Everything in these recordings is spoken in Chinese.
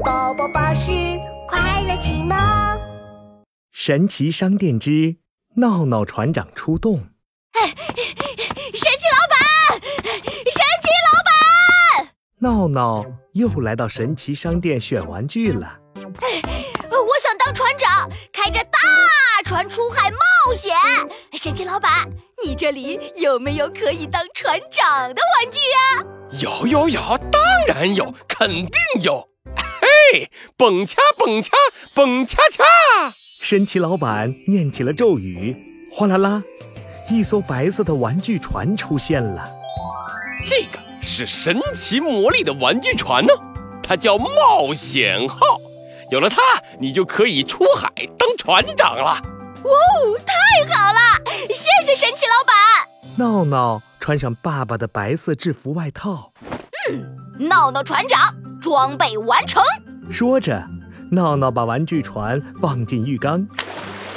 宝宝巴士快乐启蒙。神奇商店之闹闹船长出动。神奇老板，神奇老板！闹闹又来到神奇商店选玩具了。我想当船长，开着大船出海冒险。神奇老板，你这里有没有可以当船长的玩具呀？有有有，当然有，肯定有。嘿，蹦恰蹦恰蹦恰恰！神奇老板念起了咒语，哗啦啦，一艘白色的玩具船出现了。这个是神奇魔力的玩具船呢，它叫冒险号。有了它，你就可以出海当船长了。哇哦，太好了！谢谢神奇老板。闹闹穿上爸爸的白色制服外套。嗯，闹闹船长装备完成。说着，闹闹把玩具船放进浴缸，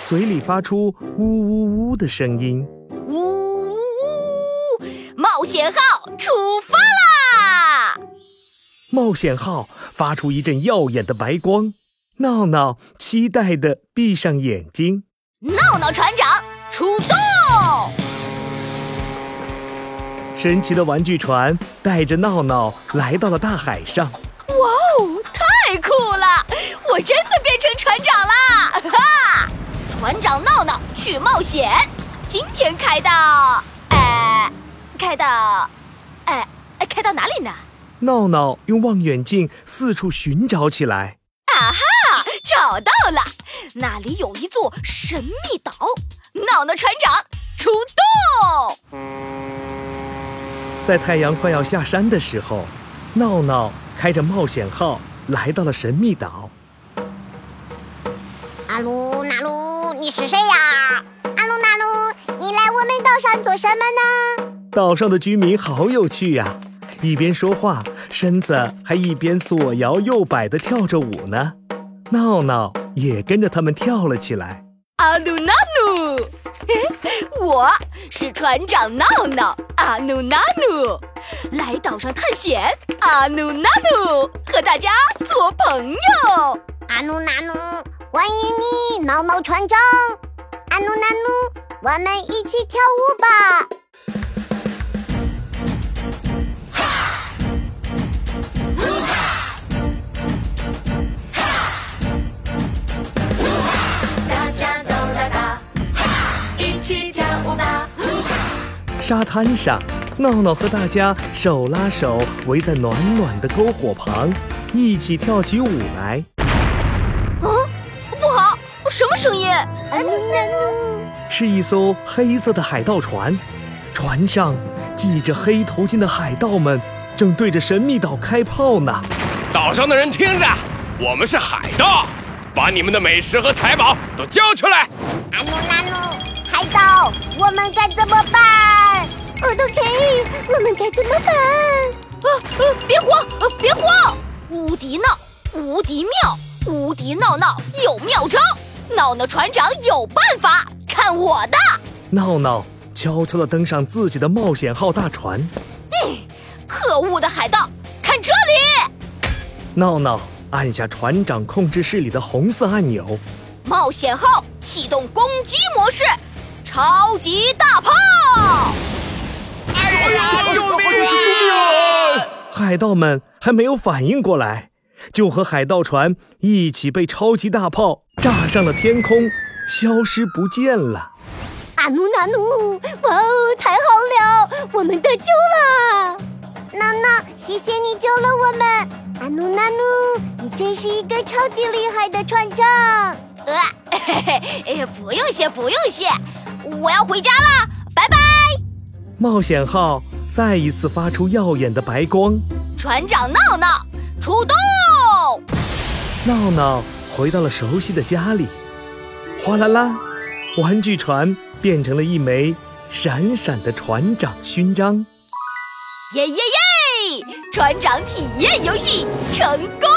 嘴里发出呜呜呜的声音。呜呜呜！冒险号出发啦！冒险号发出一阵耀眼的白光。闹闹期待的闭上眼睛。闹闹船长出动！神奇的玩具船带着闹闹来到了大海上。酷了！我真的变成船长啦！哈！船长闹闹去冒险，今天开到……哎，开到……哎，开到哪里呢？闹闹用望远镜四处寻找起来。啊哈！找到了，那里有一座神秘岛。闹闹船长出动。在太阳快要下山的时候，闹闹开着冒险号来到了神秘岛。阿鲁纳鲁，你是谁呀？阿鲁纳鲁，你来我们岛上做什么呢？岛上的居民好有趣呀，一边说话，身子还一边左摇右摆的跳着舞呢。闹闹也跟着他们跳了起来。阿鲁纳鲁，我是船长闹闹。阿努纳努，来岛上探险。阿努纳努，和大家做朋友。阿努纳努，欢迎你，闹闹船长。阿努纳努，我们一起跳舞吧。沙滩上，闹闹和大家手拉手围在暖暖的篝火旁，一起跳起舞来。啊，不好！什么声音？是一艘黑色的海盗船，船上系着黑头巾的海盗们正对着神秘岛开炮呢。岛上的人听着，我们是海盗，把你们的美食和财宝都交出来。阿努纳努，海盗，我们该怎么办？我都可以，我们该怎么办？啊啊！别慌，啊别慌！无敌闹，无敌妙，无敌闹闹有妙招，闹闹船长有办法，看我的！闹闹悄悄地登上自己的冒险号大船。嗯，可恶的海盗，看这里！闹闹按下船长控制室里的红色按钮，冒险号启动攻击模式，超级大炮！哎呀！救命！救命！海盗们还没有反应过来，就和海盗船一起被超级大炮炸上了天空，消失不见了。阿努纳努，哇哦，太好了，我们得救了！娜娜，谢谢你救了我们。阿努纳努，你真是一个超级厉害的船长。呃，嘿嘿，不用谢，不用谢，我要回家啦，拜拜。冒险号再一次发出耀眼的白光，船长闹闹出动。闹闹回到了熟悉的家里，哗啦啦，玩具船变成了一枚闪闪的船长勋章。耶耶耶！船长体验游戏成功。